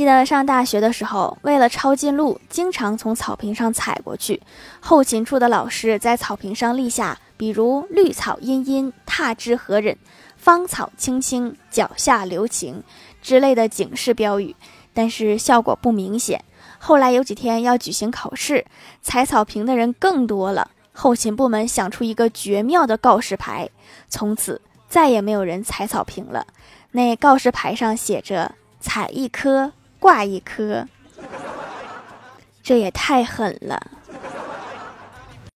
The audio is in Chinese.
记得上大学的时候，为了抄近路，经常从草坪上踩过去。后勤处的老师在草坪上立下，比如“绿草茵茵，踏之何忍；芳草青青，脚下留情”之类的警示标语，但是效果不明显。后来有几天要举行考试，踩草坪的人更多了。后勤部门想出一个绝妙的告示牌，从此再也没有人踩草坪了。那告示牌上写着：“踩一颗。”挂一颗，这也太狠了。